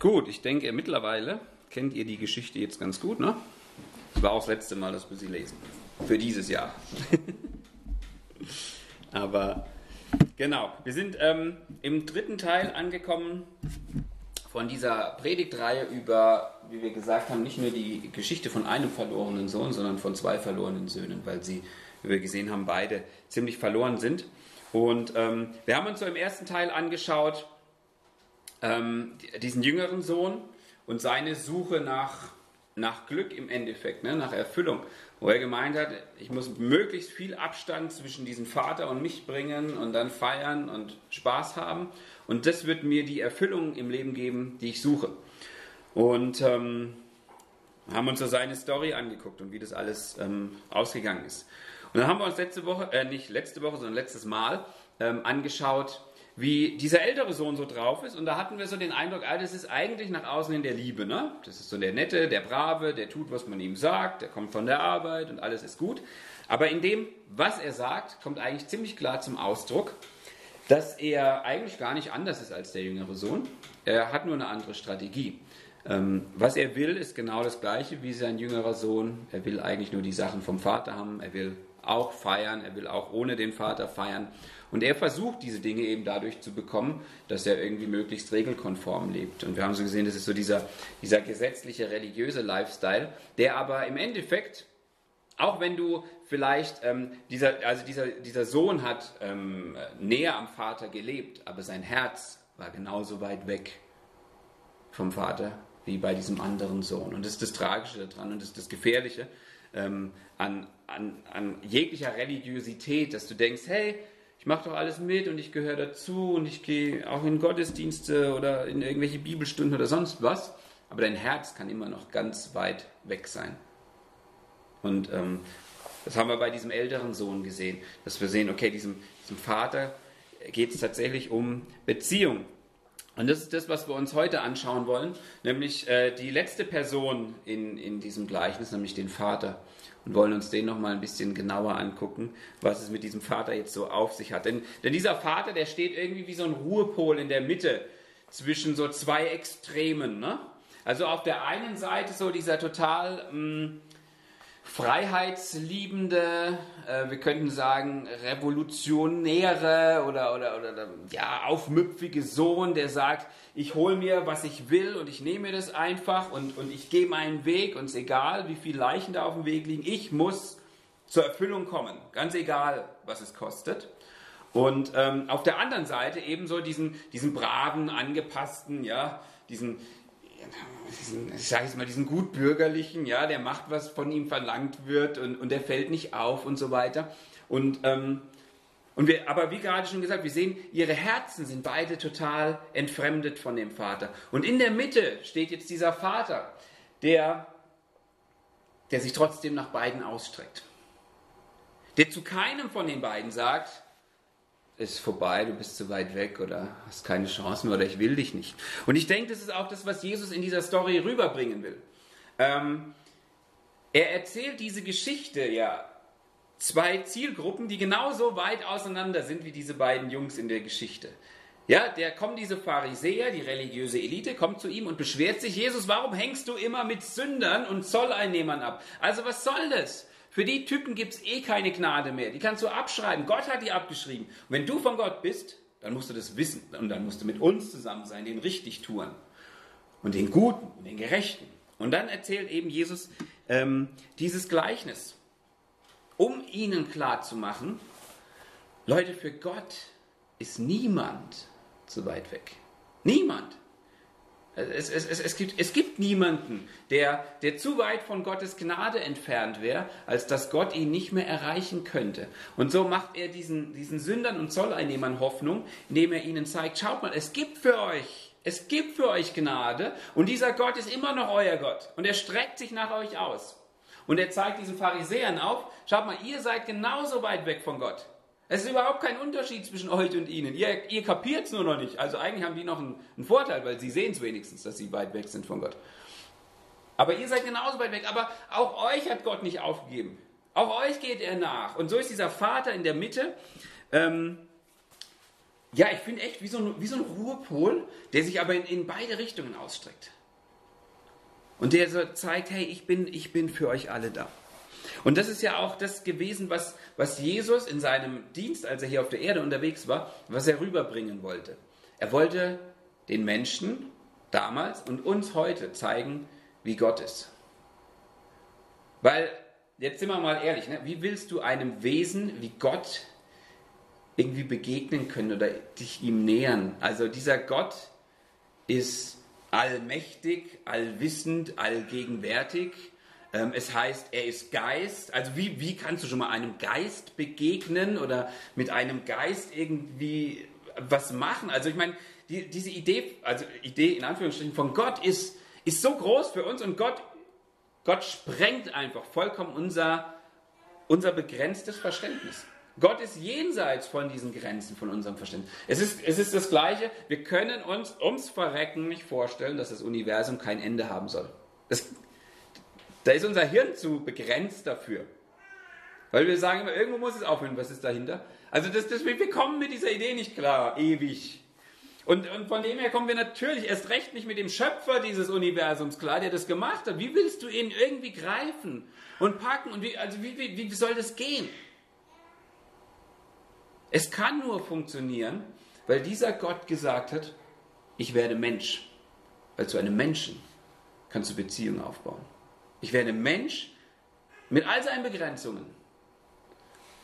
Gut, ich denke, mittlerweile kennt ihr die Geschichte jetzt ganz gut, ne? War auch das letzte Mal, dass wir sie lesen. Für dieses Jahr. Aber genau, wir sind ähm, im dritten Teil angekommen von dieser Predigtreihe über, wie wir gesagt haben, nicht nur die Geschichte von einem verlorenen Sohn, sondern von zwei verlorenen Söhnen, weil sie, wie wir gesehen haben, beide ziemlich verloren sind. Und ähm, wir haben uns so im ersten Teil angeschaut, ähm, diesen jüngeren Sohn und seine Suche nach, nach Glück im Endeffekt, ne, nach Erfüllung, wo er gemeint hat, ich muss möglichst viel Abstand zwischen diesem Vater und mich bringen und dann feiern und Spaß haben. Und das wird mir die Erfüllung im Leben geben, die ich suche. Und ähm, haben uns so seine Story angeguckt und wie das alles ähm, ausgegangen ist. Und dann haben wir uns letzte Woche, äh, nicht letzte Woche, sondern letztes Mal ähm, angeschaut, wie dieser ältere Sohn so drauf ist. Und da hatten wir so den Eindruck, ah, das ist eigentlich nach außen in der Liebe. Ne? Das ist so der Nette, der Brave, der tut, was man ihm sagt, der kommt von der Arbeit und alles ist gut. Aber in dem, was er sagt, kommt eigentlich ziemlich klar zum Ausdruck, dass er eigentlich gar nicht anders ist als der jüngere Sohn. Er hat nur eine andere Strategie. Ähm, was er will, ist genau das gleiche wie sein jüngerer Sohn. Er will eigentlich nur die Sachen vom Vater haben. Er will auch feiern. Er will auch ohne den Vater feiern. Und er versucht diese Dinge eben dadurch zu bekommen, dass er irgendwie möglichst regelkonform lebt. Und wir haben so gesehen, das ist so dieser, dieser gesetzliche religiöse Lifestyle, der aber im Endeffekt, auch wenn du vielleicht, ähm, dieser, also dieser, dieser Sohn hat ähm, näher am Vater gelebt, aber sein Herz war genauso weit weg vom Vater wie bei diesem anderen Sohn. Und das ist das Tragische daran und das ist das Gefährliche ähm, an, an, an jeglicher Religiosität, dass du denkst, hey, ich mache doch alles mit und ich gehöre dazu und ich gehe auch in Gottesdienste oder in irgendwelche Bibelstunden oder sonst was. Aber dein Herz kann immer noch ganz weit weg sein. Und ähm, das haben wir bei diesem älteren Sohn gesehen, dass wir sehen, okay, diesem, diesem Vater geht es tatsächlich um Beziehung. Und das ist das, was wir uns heute anschauen wollen, nämlich äh, die letzte Person in, in diesem Gleichnis, nämlich den Vater und wollen uns den nochmal ein bisschen genauer angucken, was es mit diesem Vater jetzt so auf sich hat. Denn, denn dieser Vater, der steht irgendwie wie so ein Ruhepol in der Mitte zwischen so zwei Extremen. Ne? Also auf der einen Seite so dieser total mh, mm, freiheitsliebende, äh, wir könnten sagen revolutionäre oder, oder, oder ja, aufmüpfige Sohn, der sagt, ich hole mir, was ich will und ich nehme mir das einfach und, und ich gehe meinen Weg und es ist egal, wie viele Leichen da auf dem Weg liegen, ich muss zur Erfüllung kommen, ganz egal, was es kostet. Und ähm, auf der anderen Seite ebenso diesen, diesen braven, angepassten, ja, diesen, diesen ich sage jetzt mal, diesen gutbürgerlichen, ja, der macht, was von ihm verlangt wird und, und der fällt nicht auf und so weiter. Und ähm, und wir, aber wie gerade schon gesagt, wir sehen, ihre Herzen sind beide total entfremdet von dem Vater. Und in der Mitte steht jetzt dieser Vater, der, der sich trotzdem nach beiden ausstreckt. Der zu keinem von den beiden sagt, ist vorbei, du bist zu weit weg oder hast keine Chance mehr oder ich will dich nicht. Und ich denke, das ist auch das, was Jesus in dieser Story rüberbringen will. Ähm, er erzählt diese Geschichte ja zwei Zielgruppen, die genauso weit auseinander sind wie diese beiden Jungs in der Geschichte. Ja, der kommen diese Pharisäer, die religiöse Elite, kommt zu ihm und beschwert sich, Jesus, warum hängst du immer mit Sündern und Zolleinnehmern ab? Also was soll das? Für die Typen gibt es eh keine Gnade mehr. Die kannst du abschreiben. Gott hat die abgeschrieben. Und wenn du von Gott bist, dann musst du das wissen. Und dann musst du mit uns zusammen sein, den richtig tun. Und den Guten und den Gerechten. Und dann erzählt eben Jesus ähm, dieses Gleichnis um ihnen klarzumachen, Leute, für Gott ist niemand zu weit weg. Niemand. Es, es, es, es, gibt, es gibt niemanden, der, der zu weit von Gottes Gnade entfernt wäre, als dass Gott ihn nicht mehr erreichen könnte. Und so macht er diesen, diesen Sündern und Zolleinnehmern Hoffnung, indem er ihnen zeigt, schaut mal, es gibt für euch, es gibt für euch Gnade und dieser Gott ist immer noch euer Gott und er streckt sich nach euch aus. Und er zeigt diesen Pharisäern auf, schaut mal, ihr seid genauso weit weg von Gott. Es ist überhaupt kein Unterschied zwischen euch und ihnen. Ihr, ihr kapiert es nur noch nicht. Also eigentlich haben die noch einen, einen Vorteil, weil sie sehen es wenigstens, dass sie weit weg sind von Gott. Aber ihr seid genauso weit weg. Aber auch euch hat Gott nicht aufgegeben. Auch euch geht er nach. Und so ist dieser Vater in der Mitte. Ähm, ja, ich finde echt wie so, ein, wie so ein Ruhepol, der sich aber in, in beide Richtungen ausstreckt. Und der so zeigt, hey, ich bin, ich bin für euch alle da. Und das ist ja auch das gewesen, was, was Jesus in seinem Dienst, als er hier auf der Erde unterwegs war, was er rüberbringen wollte. Er wollte den Menschen damals und uns heute zeigen, wie Gott ist. Weil, jetzt sind wir mal ehrlich, ne? wie willst du einem Wesen wie Gott irgendwie begegnen können oder dich ihm nähern? Also dieser Gott ist allmächtig, allwissend, allgegenwärtig. Ähm, es heißt, er ist Geist. Also wie, wie kannst du schon mal einem Geist begegnen oder mit einem Geist irgendwie was machen? Also ich meine, die, diese Idee, also Idee in Anführungsstrichen von Gott ist, ist so groß für uns und Gott, Gott sprengt einfach vollkommen unser, unser begrenztes Verständnis. Gott ist jenseits von diesen Grenzen von unserem Verständnis. Es ist, es ist das Gleiche, wir können uns ums Verrecken nicht vorstellen, dass das Universum kein Ende haben soll. Das, da ist unser Hirn zu begrenzt dafür. Weil wir sagen immer, irgendwo muss es aufhören, was ist dahinter? Also das, das, wir kommen mit dieser Idee nicht klar, ewig. Und, und von dem her kommen wir natürlich erst recht nicht mit dem Schöpfer dieses Universums klar, der das gemacht hat. Wie willst du ihn irgendwie greifen und packen? Und wie, also wie, wie, wie soll das gehen? Es kann nur funktionieren, weil dieser Gott gesagt hat, ich werde Mensch. Weil zu einem Menschen kannst du Beziehungen aufbauen. Ich werde Mensch mit all seinen Begrenzungen.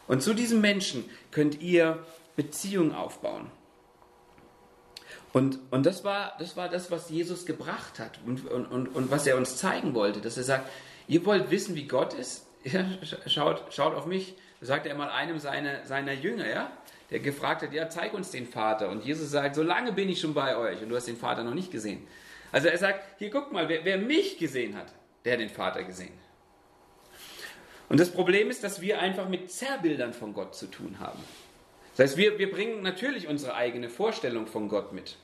Und zu diesem Menschen könnt ihr Beziehungen aufbauen. Und, und das, war, das war das, was Jesus gebracht hat und, und, und, und was er uns zeigen wollte, dass er sagt, ihr wollt wissen, wie Gott ist? Ja, schaut, schaut auf mich, sagt er mal einem seiner, seiner Jünger, ja, der gefragt hat, ja, zeig uns den Vater. Und Jesus sagt, so lange bin ich schon bei euch und du hast den Vater noch nicht gesehen. Also er sagt, hier guck mal, wer, wer mich gesehen hat, der den Vater gesehen. Und das Problem ist, dass wir einfach mit Zerrbildern von Gott zu tun haben. Das heißt, wir, wir bringen natürlich unsere eigene Vorstellung von Gott mit.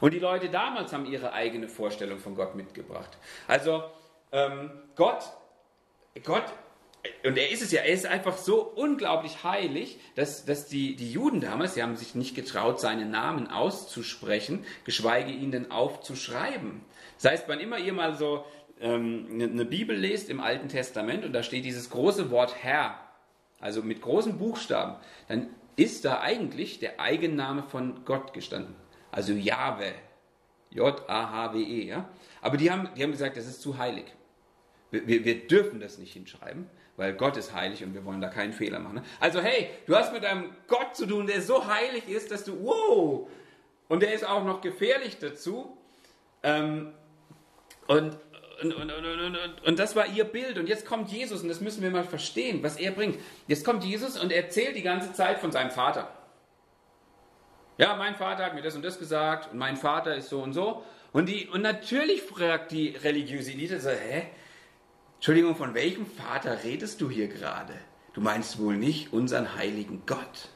Und die Leute damals haben ihre eigene Vorstellung von Gott mitgebracht. Also ähm, Gott, Gott und er ist es ja, er ist einfach so unglaublich heilig, dass, dass die, die Juden damals, sie haben sich nicht getraut, seinen Namen auszusprechen, geschweige ihn denn aufzuschreiben. Das heißt, wann immer ihr mal so eine Bibel lest im Alten Testament und da steht dieses große Wort Herr, also mit großen Buchstaben, dann ist da eigentlich der Eigenname von Gott gestanden. Also Jahwe. J-A-H-W-E, ja. Aber die haben, die haben gesagt, das ist zu heilig. Wir, wir, wir dürfen das nicht hinschreiben weil Gott ist heilig und wir wollen da keinen Fehler machen. Ne? Also hey, du hast mit einem Gott zu tun, der so heilig ist, dass du, wow, und der ist auch noch gefährlich dazu. Ähm, und, und, und, und, und, das war ihr Bild. Und jetzt kommt Jesus, und das müssen wir mal verstehen, was er bringt. Jetzt kommt Jesus und erzählt die ganze Zeit von seinem Vater. Ja, mein Vater hat mir das und das gesagt, und mein Vater ist so und so. Und, die, und natürlich fragt die religiöse Elite so, hä? Entschuldigung, von welchem Vater redest du hier gerade? Du meinst wohl nicht unseren heiligen Gott.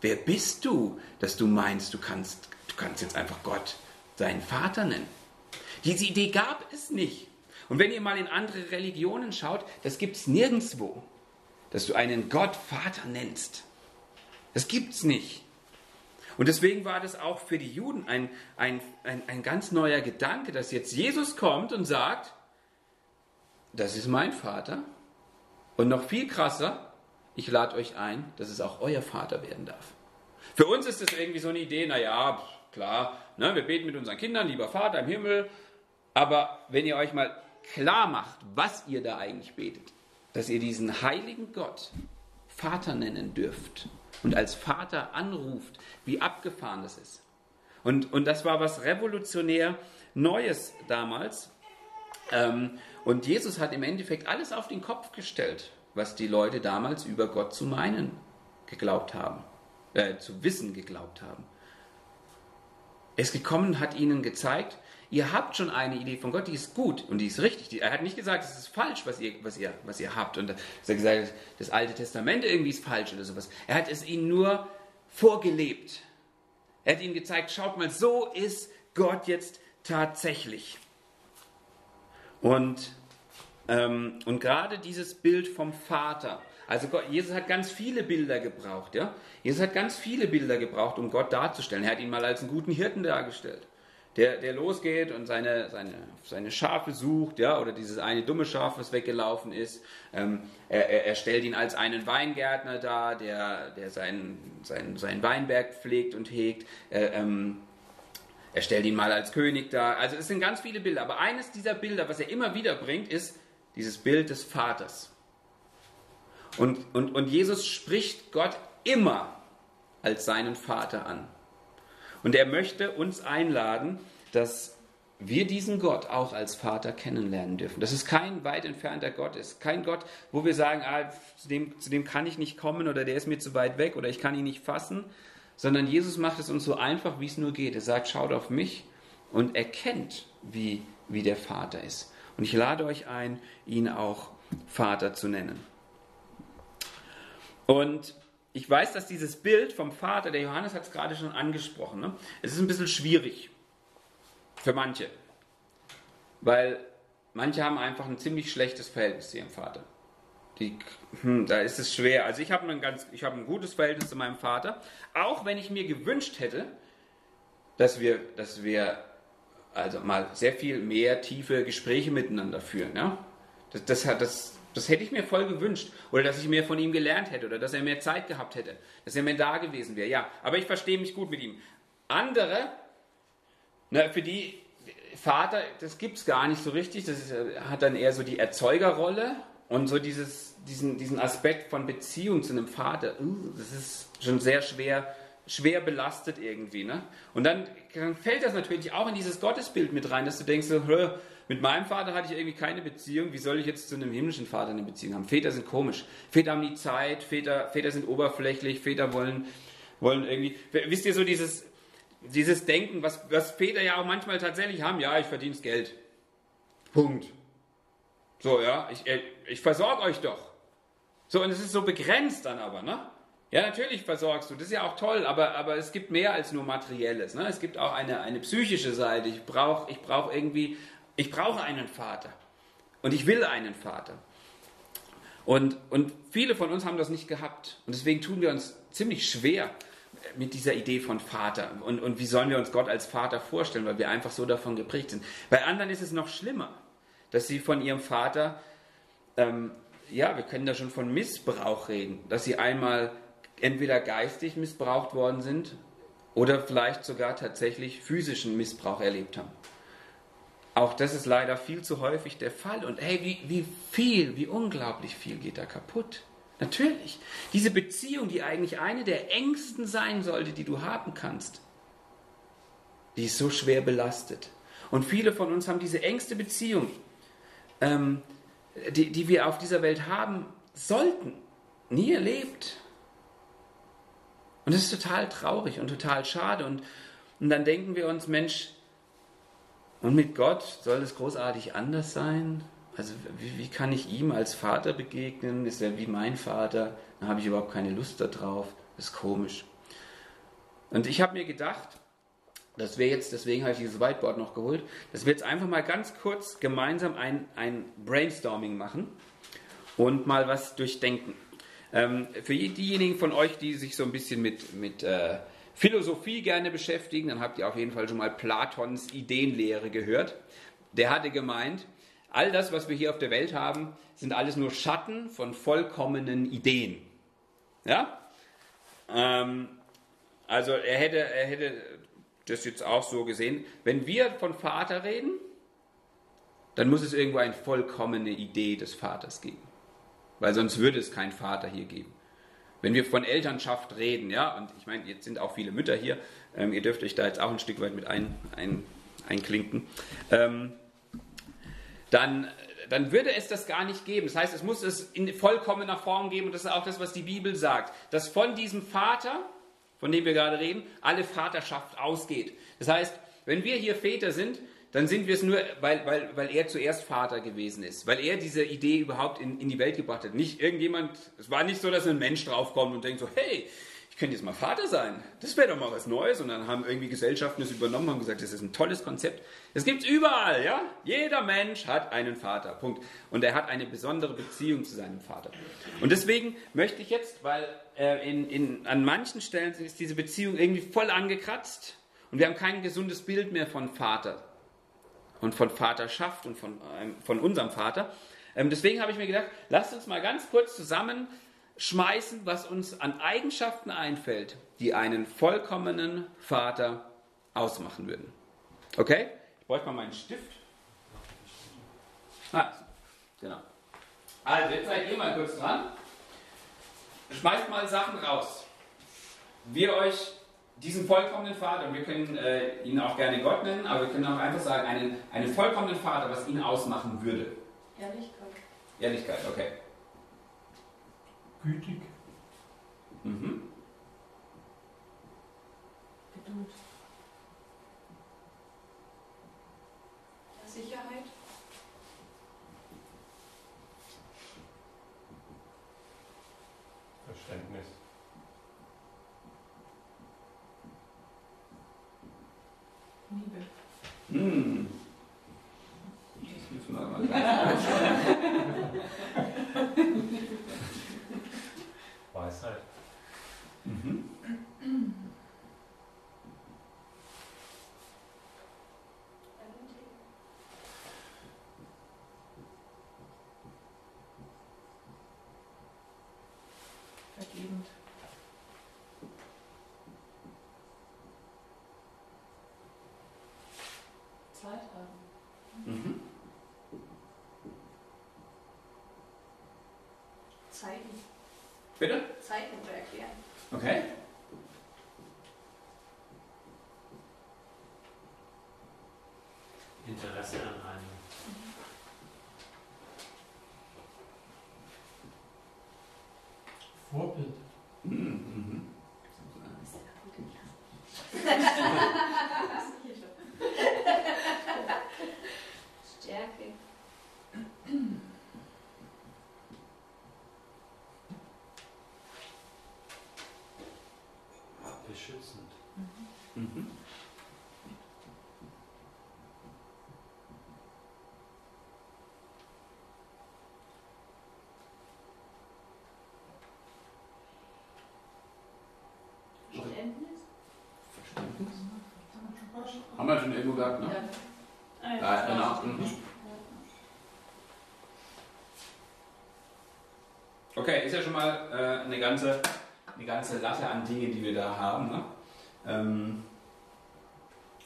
Wer bist du, dass du meinst, du kannst, du kannst jetzt einfach Gott seinen Vater nennen? Diese Idee gab es nicht. Und wenn ihr mal in andere Religionen schaut, das gibt es nirgendwo, dass du einen Gott Vater nennst. Das gibt es nicht. Und deswegen war das auch für die Juden ein, ein, ein, ein ganz neuer Gedanke, dass jetzt Jesus kommt und sagt, das ist mein Vater. Und noch viel krasser, ich lade euch ein, dass es auch euer Vater werden darf. Für uns ist das irgendwie so eine Idee, naja, klar, ne, wir beten mit unseren Kindern, lieber Vater im Himmel, aber wenn ihr euch mal klar macht, was ihr da eigentlich betet, dass ihr diesen heiligen Gott Vater nennen dürft und als Vater anruft, wie abgefahren das ist. Und, und das war was revolutionär Neues damals. Ähm, und Jesus hat im Endeffekt alles auf den Kopf gestellt, was die Leute damals über Gott zu meinen geglaubt haben, äh, zu wissen geglaubt haben. Er ist gekommen, hat ihnen gezeigt, ihr habt schon eine Idee von Gott, die ist gut und die ist richtig. Er hat nicht gesagt, es ist falsch, was ihr, was ihr, was ihr habt. Und er hat gesagt, das Alte Testament irgendwie ist falsch oder sowas. Er hat es ihnen nur vorgelebt. Er hat ihnen gezeigt, schaut mal, so ist Gott jetzt tatsächlich. Und, ähm, und gerade dieses Bild vom Vater Also Gott, Jesus hat ganz viele Bilder gebraucht, ja. Jesus hat ganz viele Bilder gebraucht, um Gott darzustellen. Er hat ihn mal als einen guten Hirten dargestellt, der, der losgeht und seine, seine, seine Schafe sucht, ja, oder dieses eine dumme Schaf, was weggelaufen ist. Ähm, er, er, stellt ihn als einen Weingärtner dar, der, der seinen, seinen, seinen Weinberg pflegt und hegt. Er, ähm, er stellt ihn mal als König dar. Also es sind ganz viele Bilder. Aber eines dieser Bilder, was er immer wieder bringt, ist dieses Bild des Vaters. Und, und, und Jesus spricht Gott immer als seinen Vater an. Und er möchte uns einladen, dass wir diesen Gott auch als Vater kennenlernen dürfen. Dass es kein weit entfernter Gott ist. Kein Gott, wo wir sagen, ah, zu, dem, zu dem kann ich nicht kommen oder der ist mir zu weit weg oder ich kann ihn nicht fassen. Sondern Jesus macht es uns so einfach, wie es nur geht. Er sagt, schaut auf mich und erkennt, wie, wie der Vater ist. Und ich lade euch ein, ihn auch Vater zu nennen. Und ich weiß, dass dieses Bild vom Vater, der Johannes hat es gerade schon angesprochen, ne? es ist ein bisschen schwierig für manche. Weil manche haben einfach ein ziemlich schlechtes Verhältnis zu ihrem Vater. Die, hm, da ist es schwer. Also ich habe ein, ganz, ein gutes Verhältnis zu meinem Vater, auch wenn ich mir gewünscht hätte, dass wir, dass wir also mal sehr viel mehr tiefe Gespräche miteinander führen. Ja? Das, das, das, das hätte ich mir voll gewünscht. Oder dass ich mehr von ihm gelernt hätte. Oder dass er mehr Zeit gehabt hätte. Dass er mehr da gewesen wäre. Ja, aber ich verstehe mich gut mit ihm. Andere, na, für die Vater, das gibt es gar nicht so richtig. Das ist, hat dann eher so die Erzeugerrolle. Und so dieses, diesen, diesen Aspekt von Beziehung zu einem Vater, uh, das ist schon sehr schwer schwer belastet irgendwie. Ne? Und dann, dann, fällt das natürlich auch in dieses Gottesbild mit rein, dass du denkst, so, mit meinem Vater hatte ich irgendwie keine Beziehung, wie soll ich jetzt zu einem himmlischen Vater eine Beziehung haben? Väter sind komisch, Väter haben nie Zeit, Väter, Väter sind oberflächlich, Väter wollen, wollen irgendwie, wisst ihr so dieses, dieses Denken, was, was Väter ja auch manchmal tatsächlich haben, ja, ich verdiene Geld. Punkt. So, ja, ich, ich versorge euch doch. So, und es ist so begrenzt dann aber, ne? Ja, natürlich versorgst du, das ist ja auch toll, aber, aber es gibt mehr als nur Materielles. Ne? Es gibt auch eine, eine psychische Seite. Ich brauche ich brauch irgendwie, ich brauche einen Vater. Und ich will einen Vater. Und, und viele von uns haben das nicht gehabt. Und deswegen tun wir uns ziemlich schwer mit dieser Idee von Vater. Und, und wie sollen wir uns Gott als Vater vorstellen, weil wir einfach so davon geprägt sind. Bei anderen ist es noch schlimmer, dass sie von ihrem Vater, ähm, ja, wir können da schon von Missbrauch reden, dass sie einmal entweder geistig missbraucht worden sind oder vielleicht sogar tatsächlich physischen Missbrauch erlebt haben. Auch das ist leider viel zu häufig der Fall. Und hey, wie, wie viel, wie unglaublich viel geht da kaputt. Natürlich. Diese Beziehung, die eigentlich eine der engsten sein sollte, die du haben kannst, die ist so schwer belastet. Und viele von uns haben diese engste Beziehung, ähm, die, die wir auf dieser Welt haben sollten, nie erlebt. Und das ist total traurig und total schade. Und, und dann denken wir uns, Mensch, und mit Gott soll es großartig anders sein? Also wie, wie, kann ich ihm als Vater begegnen? Ist er wie mein Vater? Dann habe ich überhaupt keine Lust darauf. Das ist komisch. Und ich habe mir gedacht, dass wir jetzt, deswegen habe ich dieses Whiteboard noch geholt, dass wir jetzt einfach mal ganz kurz gemeinsam ein, ein Brainstorming machen und mal was durchdenken. Ähm, für diejenigen von euch, die sich so ein bisschen mit, mit äh, Philosophie gerne beschäftigen, dann habt ihr auf jeden Fall schon mal Platons Ideenlehre gehört. Der hatte gemeint, all das, was wir hier auf der Welt haben, sind alles nur Schatten von vollkommenen Ideen. Ja? Ähm, also er hätte, er hätte das jetzt auch so gesehen. Wenn wir von Vater reden, dann muss es irgendwo eine vollkommene Idee des Vaters geben weil sonst würde es keinen Vater hier geben. Wenn wir von Elternschaft reden, ja, und ich meine, jetzt sind auch viele Mütter hier, ähm, ihr dürft euch da jetzt auch ein Stück weit mit ein, ein, einklinken, ähm, dann, dann würde es das gar nicht geben. Das heißt, es muss es in vollkommener Form geben, und das ist auch das, was die Bibel sagt, dass von diesem Vater, von dem wir gerade reden, alle Vaterschaft ausgeht. Das heißt, wenn wir hier Väter sind, dann sind wir es nur, weil, weil, weil er zuerst Vater gewesen ist, weil er diese Idee überhaupt in, in die Welt gebracht hat. Nicht irgendjemand, es war nicht so, dass ein Mensch draufkommt und denkt so, hey, ich könnte jetzt mal Vater sein. Das wäre doch mal was Neues. Und dann haben irgendwie Gesellschaften das übernommen und gesagt, das ist ein tolles Konzept. Das gibt es überall, ja? Jeder Mensch hat einen Vater. Punkt. Und er hat eine besondere Beziehung zu seinem Vater. Und deswegen möchte ich jetzt, weil äh, in, in, an manchen Stellen ist diese Beziehung irgendwie voll angekratzt und wir haben kein gesundes Bild mehr von Vater und von Vaterschaft und von, ähm, von unserem Vater. Ähm, deswegen habe ich mir gedacht, lasst uns mal ganz kurz zusammen schmeißen, was uns an Eigenschaften einfällt, die einen vollkommenen Vater ausmachen würden. Okay? Ich bräuchte mal meinen Stift. Ah, genau. Also, jetzt seid ihr mal kurz dran. Schmeißt mal Sachen raus. Wir euch diesen vollkommenen Vater, und wir können äh, ihn auch gerne Gott nennen, aber wir können auch einfach sagen, einen, einen vollkommenen Vater, was ihn ausmachen würde. Ehrlichkeit. Ehrlichkeit, okay. Gütig. Mhm. Geduld. Sicherheit. Verständnis. Liebe. Hm. Das müssen wir mal ganz Weisheit. mhm. Vergebend. Zeit haben. Mhm. Zeiten. Bitte? Zeiten zu erklären. Okay. Interesse an einem. Vorbild. Mhm. Stärke. Beschützend. Mhm. Verständnis. Verständnis. Haben wir schon irgendwo gehabt, ne? Ah, Ja, genau. Mhm. Okay, ist ja schon mal äh, eine, ganze, eine ganze Latte an Dingen, die wir da haben. Ne? Ähm,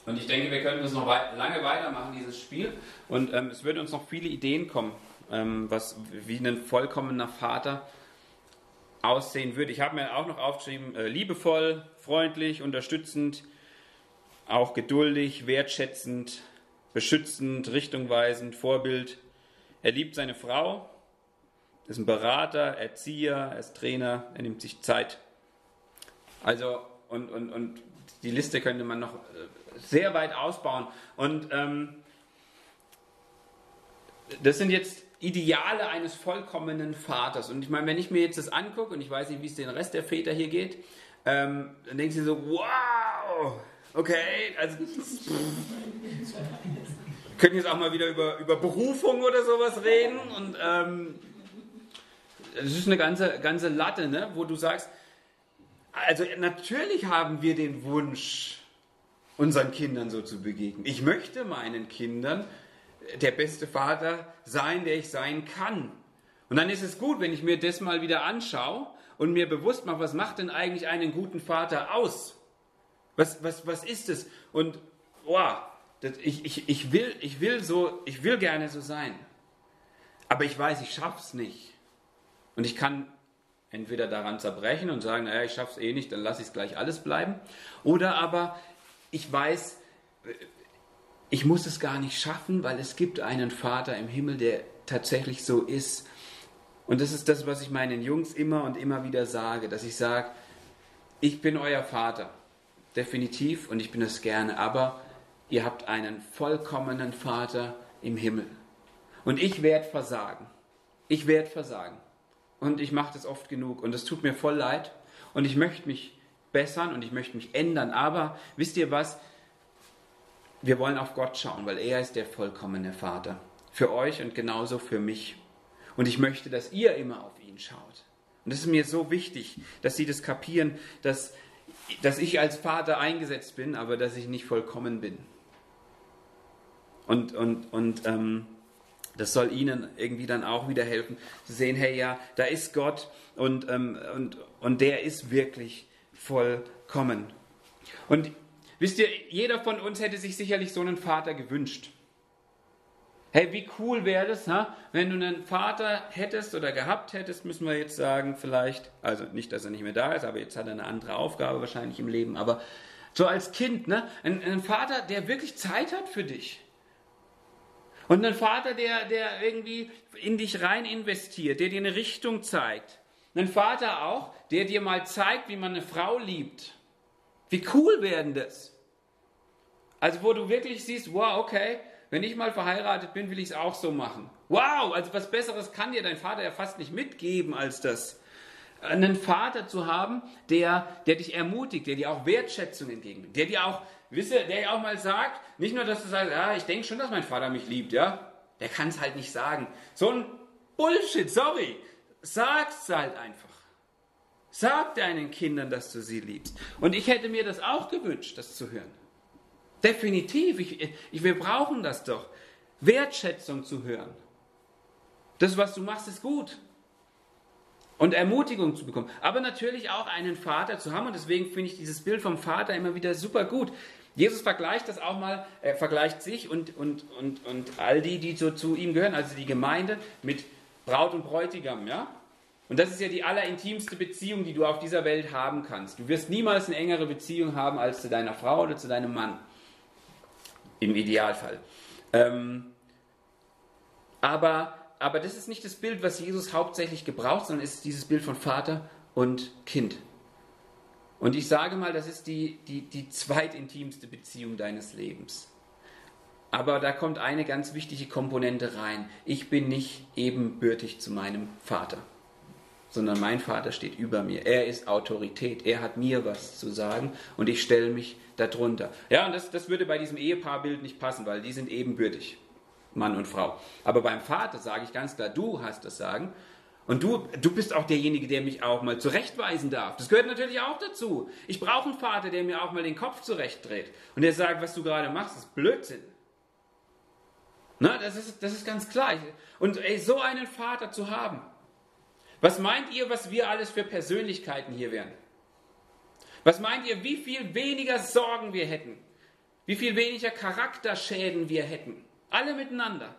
und ich denke, wir können das noch wei lange weitermachen, dieses Spiel. Und ähm, es würden uns noch viele Ideen kommen, ähm, was, wie ein vollkommener Vater aussehen würde. Ich habe mir auch noch aufgeschrieben, äh, liebevoll, freundlich, unterstützend, auch geduldig, wertschätzend, beschützend, richtungweisend, Vorbild. Er liebt seine Frau, ist ein Berater, Erzieher, er ist Trainer, er nimmt sich Zeit. Also, und, und, und die Liste könnte man noch äh, sehr weit ausbauen. Und ähm, das sind jetzt Ideale eines vollkommenen Vaters. Und ich meine, wenn ich mir jetzt das angucke, und ich weiß nicht, wie es den Rest der Väter hier geht, ähm, dann denkst du so, wow, okay, also können jetzt auch mal wieder über, über Berufung oder sowas reden. Und ähm, das ist eine ganze, ganze Latte, ne? wo du sagst, also natürlich haben wir den Wunsch, unseren Kindern so zu begegnen. Ich möchte meinen Kindern der beste Vater sein, der ich sein kann. Und dann ist es gut, wenn ich mir das mal wieder anschaue und mir bewusst mache, was macht denn eigentlich einen guten Vater aus? Was, was, was ist es? Und wow, das, ich, ich, ich, will, ich, will so, ich will gerne so sein. Aber ich weiß, ich schaff's nicht. Und ich kann entweder daran zerbrechen und sagen, naja, ich schaff's eh nicht, dann lasse ich es gleich alles bleiben. Oder aber ich weiß, ich muss es gar nicht schaffen, weil es gibt einen Vater im Himmel, der tatsächlich so ist. Und das ist das, was ich meinen Jungs immer und immer wieder sage, dass ich sage, ich bin euer Vater, definitiv, und ich bin es gerne, aber ihr habt einen vollkommenen Vater im Himmel. Und ich werde versagen. Ich werde versagen. Und ich mache das oft genug. Und es tut mir voll leid. Und ich möchte mich bessern und ich möchte mich ändern. Aber wisst ihr was? Wir wollen auf Gott schauen, weil er ist der vollkommene Vater. Für euch und genauso für mich. Und ich möchte, dass ihr immer auf ihn schaut. Und das ist mir so wichtig, dass sie das kapieren, dass, dass ich als Vater eingesetzt bin, aber dass ich nicht vollkommen bin. Und, und, und ähm, das soll ihnen irgendwie dann auch wieder helfen, zu sehen, hey ja, da ist Gott und, ähm, und, und der ist wirklich vollkommen. Und wisst ihr, jeder von uns hätte sich sicherlich so einen Vater gewünscht. Hey, wie cool wäre das, ha? wenn du einen Vater hättest oder gehabt hättest, müssen wir jetzt sagen, vielleicht, also nicht, dass er nicht mehr da ist, aber jetzt hat er eine andere Aufgabe wahrscheinlich im Leben, aber so als Kind, ne? ein, ein Vater, der wirklich Zeit hat für dich. Und ein Vater, der, der irgendwie in dich rein investiert, der dir eine Richtung zeigt. Ein Vater auch, der dir mal zeigt, wie man eine Frau liebt. Wie cool werden das? Also wo du wirklich siehst, wow, okay, wenn ich mal verheiratet bin, will ich es auch so machen. Wow, also was Besseres kann dir dein Vater ja fast nicht mitgeben als das. Einen Vater zu haben, der, der dich ermutigt, der dir auch Wertschätzung entgegenbringt, der dir auch, wisse, der dir auch mal sagt, nicht nur, dass du sagst, ja, ich denke schon, dass mein Vater mich liebt, ja. Der kann es halt nicht sagen. So ein Bullshit, sorry. Sag's halt einfach. Sag deinen Kindern, dass du sie liebst. Und ich hätte mir das auch gewünscht, das zu hören. Definitiv, ich, ich, wir brauchen das doch. Wertschätzung zu hören. Das, was du machst, ist gut. Und Ermutigung zu bekommen. Aber natürlich auch einen Vater zu haben. Und deswegen finde ich dieses Bild vom Vater immer wieder super gut. Jesus vergleicht das auch mal, er vergleicht sich und, und, und, und all die, die so zu ihm gehören, also die Gemeinde, mit Braut und Bräutigam. Ja? Und das ist ja die allerintimste Beziehung, die du auf dieser Welt haben kannst. Du wirst niemals eine engere Beziehung haben als zu deiner Frau oder zu deinem Mann. Im Idealfall. Ähm, aber, aber das ist nicht das Bild, was Jesus hauptsächlich gebraucht, sondern es ist dieses Bild von Vater und Kind. Und ich sage mal, das ist die, die, die zweitintimste Beziehung deines Lebens. Aber da kommt eine ganz wichtige Komponente rein. Ich bin nicht ebenbürtig zu meinem Vater, sondern mein Vater steht über mir. Er ist Autorität. Er hat mir was zu sagen und ich stelle mich darunter. Ja, und das, das würde bei diesem Ehepaarbild nicht passen, weil die sind ebenbürtig, Mann und Frau. Aber beim Vater sage ich ganz klar, du hast das Sagen. Und du, du bist auch derjenige, der mich auch mal zurechtweisen darf. Das gehört natürlich auch dazu. Ich brauche einen Vater, der mir auch mal den Kopf zurechtdreht. Und der sagt, was du gerade machst, ist Blödsinn. Na, das ist, das ist ganz klar. Und ey, so einen Vater zu haben. Was meint ihr, was wir alles für Persönlichkeiten hier wären? Was meint ihr, wie viel weniger Sorgen wir hätten? Wie viel weniger Charakterschäden wir hätten? Alle miteinander.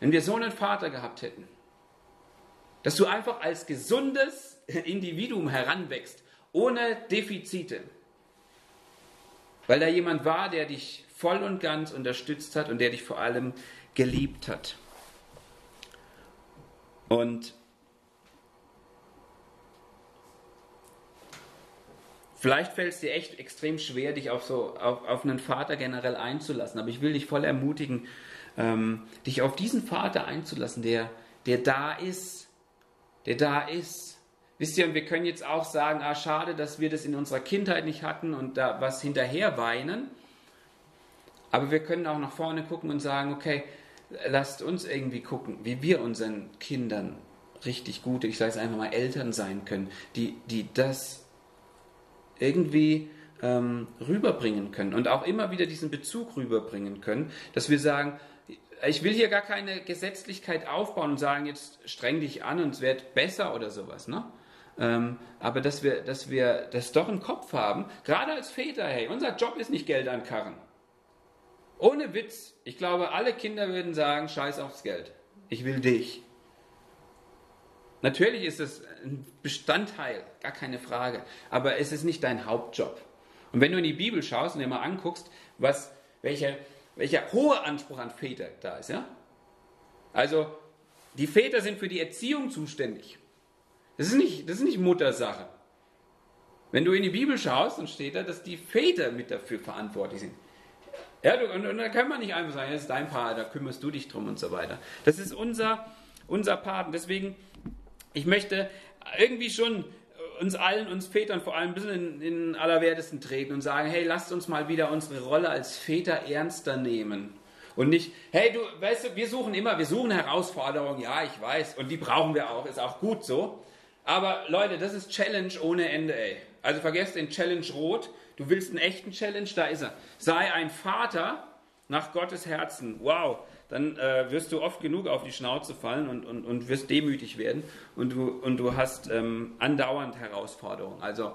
Wenn wir so einen Vater gehabt hätten. Dass du einfach als gesundes Individuum heranwächst, ohne Defizite. Weil da jemand war, der dich voll und ganz unterstützt hat und der dich vor allem geliebt hat. Und Vielleicht fällt es dir echt extrem schwer, dich auf, so, auf, auf einen Vater generell einzulassen. Aber ich will dich voll ermutigen, ähm, dich auf diesen Vater einzulassen, der, der da ist. Der da ist. Wisst ihr, und wir können jetzt auch sagen, ah, schade, dass wir das in unserer Kindheit nicht hatten und da was hinterher weinen. Aber wir können auch nach vorne gucken und sagen, okay, lasst uns irgendwie gucken, wie wir unseren Kindern richtig gute, ich sage es einfach mal, Eltern sein können, die, die das irgendwie ähm, rüberbringen können und auch immer wieder diesen Bezug rüberbringen können, dass wir sagen, ich will hier gar keine Gesetzlichkeit aufbauen und sagen, jetzt streng dich an und es wird besser oder sowas, ne? Ähm, aber dass wir, dass wir das doch im Kopf haben, gerade als Väter, hey, unser Job ist nicht Geld ankarren. Ohne Witz, ich glaube, alle Kinder würden sagen, scheiß aufs Geld. Ich will dich. Natürlich ist es ein Bestandteil, gar keine Frage, aber es ist nicht dein Hauptjob. Und wenn du in die Bibel schaust und dir mal anguckst, was, welcher, welcher hohe Anspruch an Väter da ist, ja? Also, die Väter sind für die Erziehung zuständig. Das ist nicht, das ist nicht Muttersache. Wenn du in die Bibel schaust, dann steht da, dass die Väter mit dafür verantwortlich sind. Ja, du, und, und da kann man nicht einfach sagen, das ist dein Part, da kümmerst du dich drum und so weiter. Das ist unser, unser Part. Und deswegen ich möchte irgendwie schon uns allen, uns Vätern vor allem ein bisschen in, in Allerwertesten treten und sagen, hey, lasst uns mal wieder unsere Rolle als Väter ernster nehmen. Und nicht, hey, du, weißt du, wir suchen immer, wir suchen Herausforderungen, ja, ich weiß, und die brauchen wir auch, ist auch gut so. Aber Leute, das ist Challenge ohne Ende, ey. Also vergesst den Challenge Rot. Du willst einen echten Challenge, da ist er. Sei ein Vater nach Gottes Herzen. Wow dann äh, wirst du oft genug auf die Schnauze fallen und, und, und wirst demütig werden und du, und du hast ähm, andauernd Herausforderungen. Also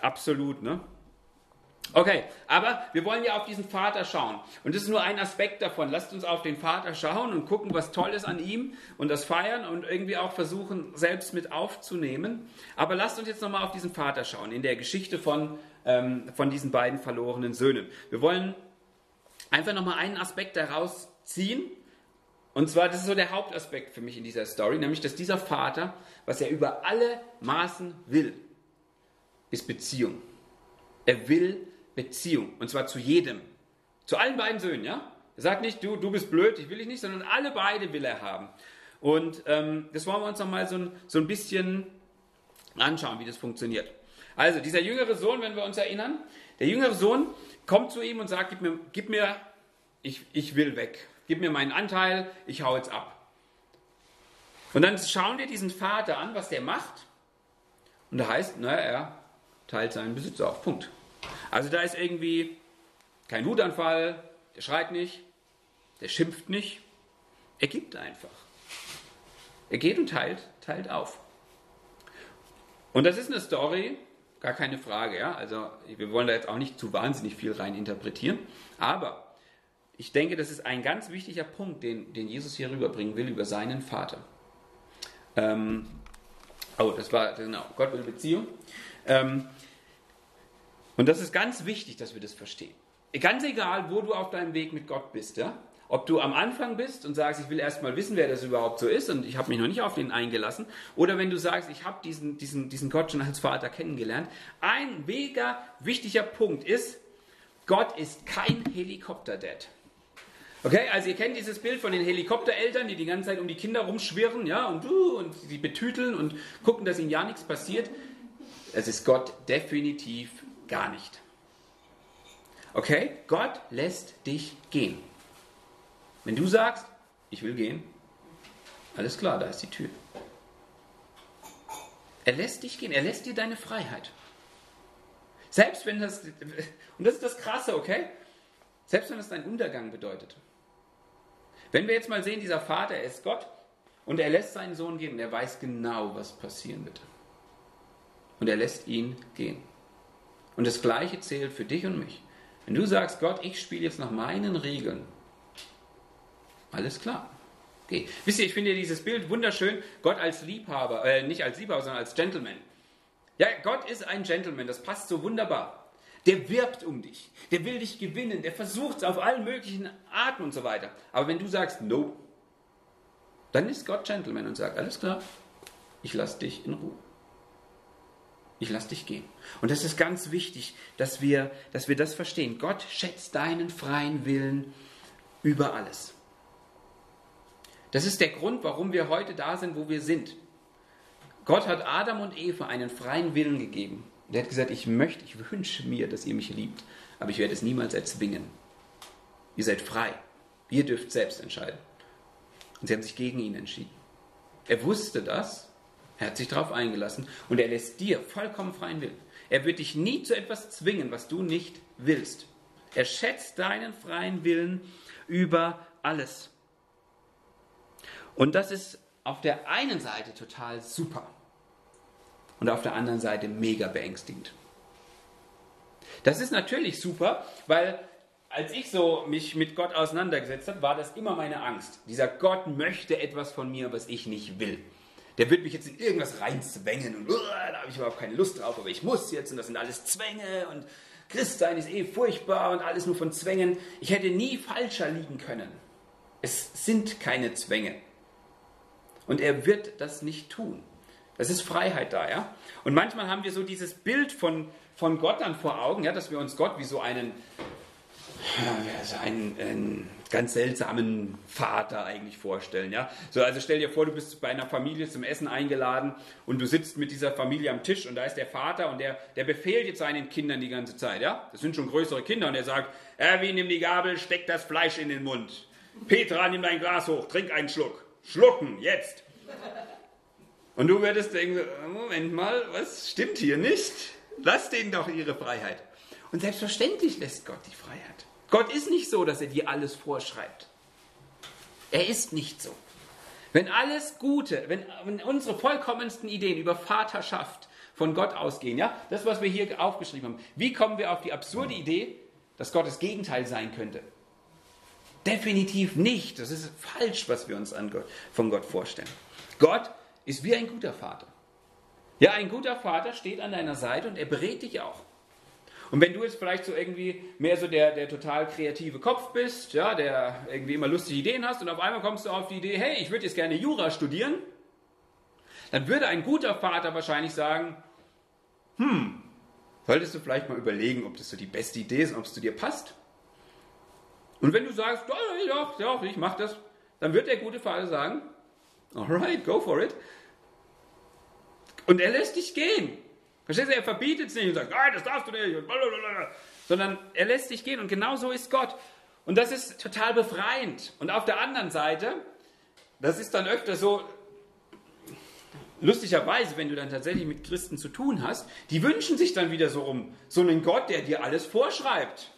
absolut, ne? Okay, aber wir wollen ja auf diesen Vater schauen. Und das ist nur ein Aspekt davon. Lasst uns auf den Vater schauen und gucken, was toll ist an ihm und das feiern und irgendwie auch versuchen, selbst mit aufzunehmen. Aber lasst uns jetzt nochmal auf diesen Vater schauen, in der Geschichte von, ähm, von diesen beiden verlorenen Söhnen. Wir wollen einfach nochmal einen Aspekt daraus ziehen. Und zwar, das ist so der Hauptaspekt für mich in dieser Story, nämlich, dass dieser Vater, was er über alle Maßen will, ist Beziehung. Er will Beziehung. Und zwar zu jedem. Zu allen beiden Söhnen, ja? Er sagt nicht, du, du bist blöd, ich will dich nicht, sondern alle beide will er haben. Und ähm, das wollen wir uns nochmal so so ein bisschen anschauen, wie das funktioniert. Also, dieser jüngere Sohn, wenn wir uns erinnern, der jüngere Sohn kommt zu ihm und sagt, gib mir, gib mir ich, ich will weg gib mir meinen Anteil, ich hau jetzt ab. Und dann schauen wir diesen Vater an, was der macht. Und da heißt, naja, er teilt seinen Besitz auf. Punkt. Also da ist irgendwie kein Wutanfall, der schreit nicht, der schimpft nicht, er gibt einfach. Er geht und teilt, teilt auf. Und das ist eine Story, gar keine Frage, ja. Also wir wollen da jetzt auch nicht zu wahnsinnig viel rein interpretieren, aber ich denke, das ist ein ganz wichtiger Punkt, den, den Jesus hier rüberbringen will über seinen Vater. Ähm, oh, das war, genau, Gott will Beziehung. Ähm, und das ist ganz wichtig, dass wir das verstehen. Ganz egal, wo du auf deinem Weg mit Gott bist, ja? Ob du am Anfang bist und sagst, ich will erst mal wissen, wer das überhaupt so ist und ich habe mich noch nicht auf den eingelassen, oder wenn du sagst, ich habe diesen, diesen, diesen Gott schon als Vater kennengelernt, ein mega wichtiger Punkt ist, Gott ist kein Helikopter-Dad. Okay, also ihr kennt dieses Bild von den Helikoptereltern, die die ganze Zeit um die Kinder rumschwirren, ja, und, uh, und sie betüteln und gucken, dass ihnen ja nichts passiert. Es ist Gott definitiv gar nicht. Okay, Gott lässt dich gehen. Wenn du sagst, ich will gehen, alles klar, da ist die Tür. Er lässt dich gehen, er lässt dir deine Freiheit. Selbst wenn das, und das ist das Krasse, okay? Selbst wenn das dein Untergang bedeutet. Wenn wir jetzt mal sehen, dieser Vater, er ist Gott und er lässt seinen Sohn gehen und er weiß genau, was passieren wird. Und er lässt ihn gehen. Und das Gleiche zählt für dich und mich. Wenn du sagst, Gott, ich spiele jetzt nach meinen Regeln, alles klar. Okay. Wisst ihr, ich finde dieses Bild wunderschön. Gott als Liebhaber, äh, nicht als Liebhaber, sondern als Gentleman. Ja, Gott ist ein Gentleman, das passt so wunderbar. Der wirbt um dich. Der will dich gewinnen. Der versucht es auf allen möglichen Arten und so weiter. Aber wenn du sagst, no, dann ist Gott Gentleman und sagt, alles klar, ich lasse dich in Ruhe. Ich lasse dich gehen. Und das ist ganz wichtig, dass wir, dass wir das verstehen. Gott schätzt deinen freien Willen über alles. Das ist der Grund, warum wir heute da sind, wo wir sind. Gott hat Adam und Eva einen freien Willen gegeben. Er hat gesagt, ich möchte, ich wünsche mir, dass ihr mich liebt, aber ich werde es niemals erzwingen. Ihr seid frei. Ihr dürft selbst entscheiden. Und sie haben sich gegen ihn entschieden. Er wusste das, er hat sich darauf eingelassen und er lässt dir vollkommen freien Willen. Er wird dich nie zu etwas zwingen, was du nicht willst. Er schätzt deinen freien Willen über alles. Und das ist auf der einen Seite total super und auf der anderen Seite mega beängstigend. Das ist natürlich super, weil als ich so mich mit Gott auseinandergesetzt habe, war das immer meine Angst. Dieser Gott möchte etwas von mir, was ich nicht will. Der wird mich jetzt in irgendwas reinzwängen und uh, da habe ich überhaupt keine Lust drauf, aber ich muss jetzt und das sind alles Zwänge und Christsein ist eh furchtbar und alles nur von Zwängen. Ich hätte nie falscher liegen können. Es sind keine Zwänge. Und er wird das nicht tun. Es ist Freiheit da, ja. Und manchmal haben wir so dieses Bild von, von Gott dann vor Augen, ja, dass wir uns Gott wie so einen also einen, einen ganz seltsamen Vater eigentlich vorstellen. Ja? So, also stell dir vor, du bist bei einer Familie zum Essen eingeladen und du sitzt mit dieser Familie am Tisch und da ist der Vater und der, der befehlt jetzt seinen Kindern die ganze Zeit. Ja? Das sind schon größere Kinder und er sagt, Erwin, nimm die Gabel, steck das Fleisch in den Mund. Petra, nimm dein Glas hoch, trink einen Schluck. Schlucken, jetzt. Und du würdest denken, Moment mal, was stimmt hier nicht? Lass denen doch ihre Freiheit. Und selbstverständlich lässt Gott die Freiheit. Gott ist nicht so, dass er dir alles vorschreibt. Er ist nicht so. Wenn alles Gute, wenn, wenn unsere vollkommensten Ideen über Vaterschaft von Gott ausgehen, ja, das, was wir hier aufgeschrieben haben, wie kommen wir auf die absurde Idee, dass Gott das Gegenteil sein könnte? Definitiv nicht. Das ist falsch, was wir uns Gott, von Gott vorstellen. Gott ist wie ein guter Vater. Ja, ein guter Vater steht an deiner Seite und er berät dich auch. Und wenn du jetzt vielleicht so irgendwie mehr so der, der total kreative Kopf bist, ja, der irgendwie immer lustige Ideen hast und auf einmal kommst du auf die Idee, hey, ich würde jetzt gerne Jura studieren, dann würde ein guter Vater wahrscheinlich sagen, hm, solltest du vielleicht mal überlegen, ob das so die beste Idee ist und ob es zu dir passt. Und wenn du sagst, doch, doch, doch, ich mach das, dann wird der gute Vater sagen, alright, go for it. Und er lässt dich gehen. Verstehst du? Er verbietet es nicht und sagt, nein, das darfst du nicht. Sondern er lässt dich gehen und genau so ist Gott. Und das ist total befreiend. Und auf der anderen Seite, das ist dann öfter so, lustigerweise, wenn du dann tatsächlich mit Christen zu tun hast, die wünschen sich dann wieder so um so einen Gott, der dir alles vorschreibt.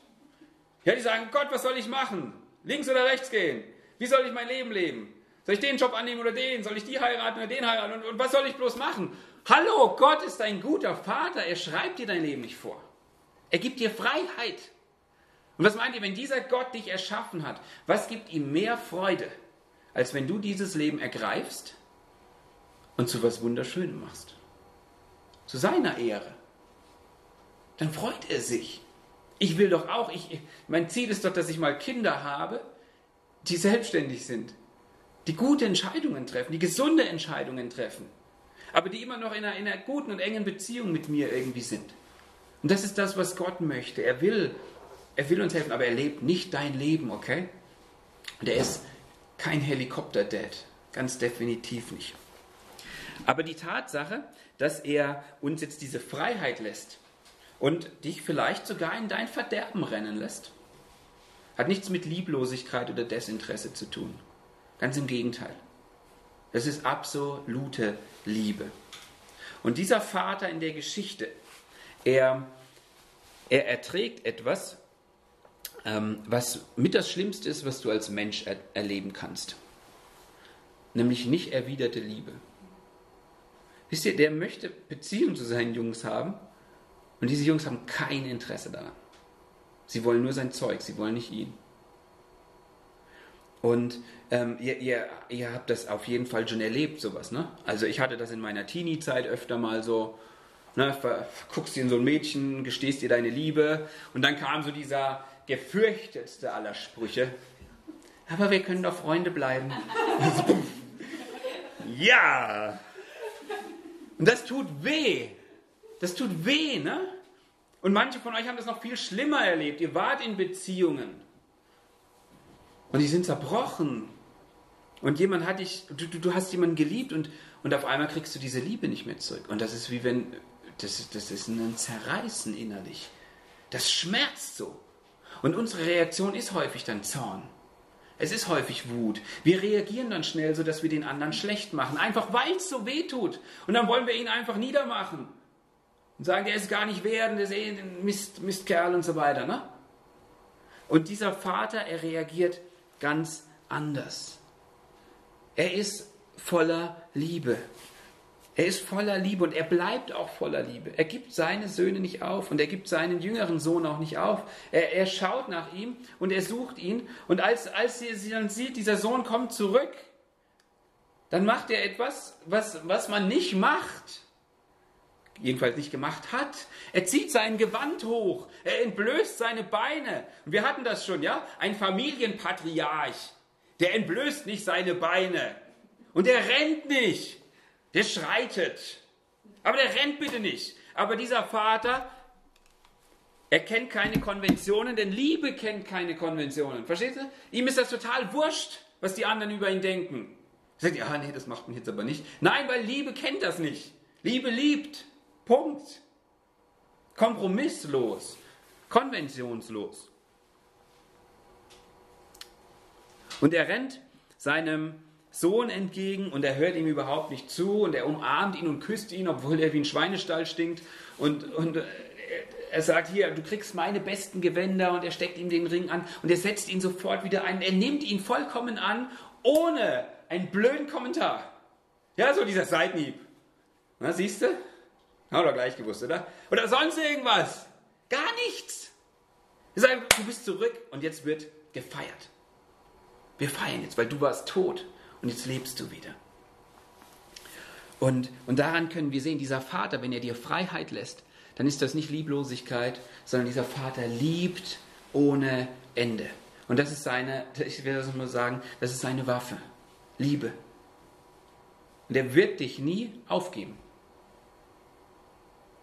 Ja, die sagen, Gott, was soll ich machen? Links oder rechts gehen? Wie soll ich mein Leben leben? Soll ich den Job annehmen oder den? Soll ich die heiraten oder den heiraten? Und, und was soll ich bloß machen? Hallo, Gott ist ein guter Vater. Er schreibt dir dein Leben nicht vor. Er gibt dir Freiheit. Und was meint ihr, wenn dieser Gott dich erschaffen hat, was gibt ihm mehr Freude, als wenn du dieses Leben ergreifst und zu was Wunderschönem machst? Zu seiner Ehre. Dann freut er sich. Ich will doch auch, ich, mein Ziel ist doch, dass ich mal Kinder habe, die selbstständig sind, die gute Entscheidungen treffen, die gesunde Entscheidungen treffen aber die immer noch in einer, in einer guten und engen Beziehung mit mir irgendwie sind. Und das ist das, was Gott möchte. Er will, er will uns helfen, aber er lebt nicht dein Leben, okay? Und er ist kein Helikopter-Dad, ganz definitiv nicht. Aber die Tatsache, dass er uns jetzt diese Freiheit lässt und dich vielleicht sogar in dein Verderben rennen lässt, hat nichts mit Lieblosigkeit oder Desinteresse zu tun. Ganz im Gegenteil. Das ist absolute Liebe. Und dieser Vater in der Geschichte, er, er erträgt etwas, ähm, was mit das Schlimmste ist, was du als Mensch er erleben kannst. Nämlich nicht erwiderte Liebe. Wisst ihr, der möchte Beziehung zu seinen Jungs haben und diese Jungs haben kein Interesse daran. Sie wollen nur sein Zeug, sie wollen nicht ihn. Und ähm, ihr, ihr, ihr habt das auf jeden Fall schon erlebt, sowas, ne? Also ich hatte das in meiner Teenie-Zeit öfter mal so, ne, guckst dir in so ein Mädchen, gestehst dir deine Liebe und dann kam so dieser gefürchtetste aller Sprüche. Aber wir können doch Freunde bleiben. ja! Und das tut weh. Das tut weh, ne? Und manche von euch haben das noch viel schlimmer erlebt. Ihr wart in Beziehungen und die sind zerbrochen. Und jemand hat dich, du, du hast jemanden geliebt und, und auf einmal kriegst du diese Liebe nicht mehr zurück. Und das ist wie wenn, das, das ist ein Zerreißen innerlich. Das schmerzt so. Und unsere Reaktion ist häufig dann Zorn. Es ist häufig Wut. Wir reagieren dann schnell so, dass wir den anderen schlecht machen. Einfach weil es so weh tut. Und dann wollen wir ihn einfach niedermachen. Und sagen, der ist gar nicht wert, der ist eh ein Mist, Mistkerl und so weiter. Ne? Und dieser Vater, er reagiert ganz anders. Er ist voller Liebe. Er ist voller Liebe und er bleibt auch voller Liebe. Er gibt seine Söhne nicht auf und er gibt seinen jüngeren Sohn auch nicht auf. Er, er schaut nach ihm und er sucht ihn. Und als, als sie, sie dann sieht, dieser Sohn kommt zurück, dann macht er etwas, was, was man nicht macht. Jedenfalls nicht gemacht hat. Er zieht sein Gewand hoch. Er entblößt seine Beine. Und wir hatten das schon, ja? Ein Familienpatriarch. Der entblößt nicht seine Beine. Und der rennt nicht. Der schreitet. Aber der rennt bitte nicht. Aber dieser Vater, Er kennt keine Konventionen, denn Liebe kennt keine Konventionen. Versteht ihr? Ihm ist das total wurscht, was die anderen über ihn denken. Er sagt, ja, nee, das macht mich jetzt aber nicht. Nein, weil Liebe kennt das nicht. Liebe liebt. Punkt. Kompromisslos. Konventionslos. Und er rennt seinem Sohn entgegen und er hört ihm überhaupt nicht zu und er umarmt ihn und küsst ihn, obwohl er wie ein Schweinestall stinkt. Und, und äh, er sagt hier, du kriegst meine besten Gewänder und er steckt ihm den Ring an und er setzt ihn sofort wieder ein. Er nimmt ihn vollkommen an, ohne einen blöden Kommentar. Ja, so dieser Seitenhieb. Na, siehst du? Haben wir gleich gewusst, oder? Oder sonst irgendwas. Gar nichts. Du bist zurück und jetzt wird gefeiert. Wir feiern jetzt, weil du warst tot und jetzt lebst du wieder. Und, und daran können wir sehen, dieser Vater, wenn er dir Freiheit lässt, dann ist das nicht Lieblosigkeit, sondern dieser Vater liebt ohne Ende. Und das ist seine, ich will das nur sagen, das ist seine Waffe. Liebe. Und er wird dich nie aufgeben.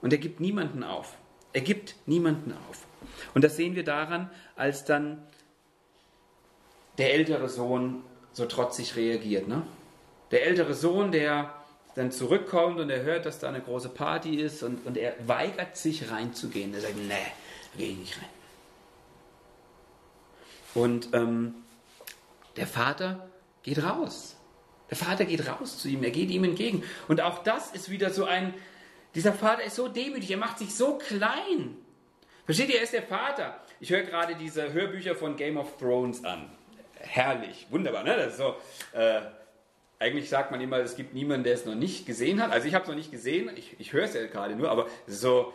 Und er gibt niemanden auf. Er gibt niemanden auf. Und das sehen wir daran, als dann der ältere Sohn so trotzig reagiert. Ne? Der ältere Sohn, der dann zurückkommt und er hört, dass da eine große Party ist und, und er weigert sich reinzugehen. Er sagt, nee, gehe ich nicht rein. Und ähm, der Vater geht raus. Der Vater geht raus zu ihm, er geht ihm entgegen. Und auch das ist wieder so ein, dieser Vater ist so demütig, er macht sich so klein. Versteht ihr, er ist der Vater. Ich höre gerade diese Hörbücher von Game of Thrones an. Herrlich, wunderbar, ne? Das ist so, äh, eigentlich sagt man immer, es gibt niemanden, der es noch nicht gesehen hat. Also ich habe es noch nicht gesehen, ich, ich höre es ja gerade nur, aber so,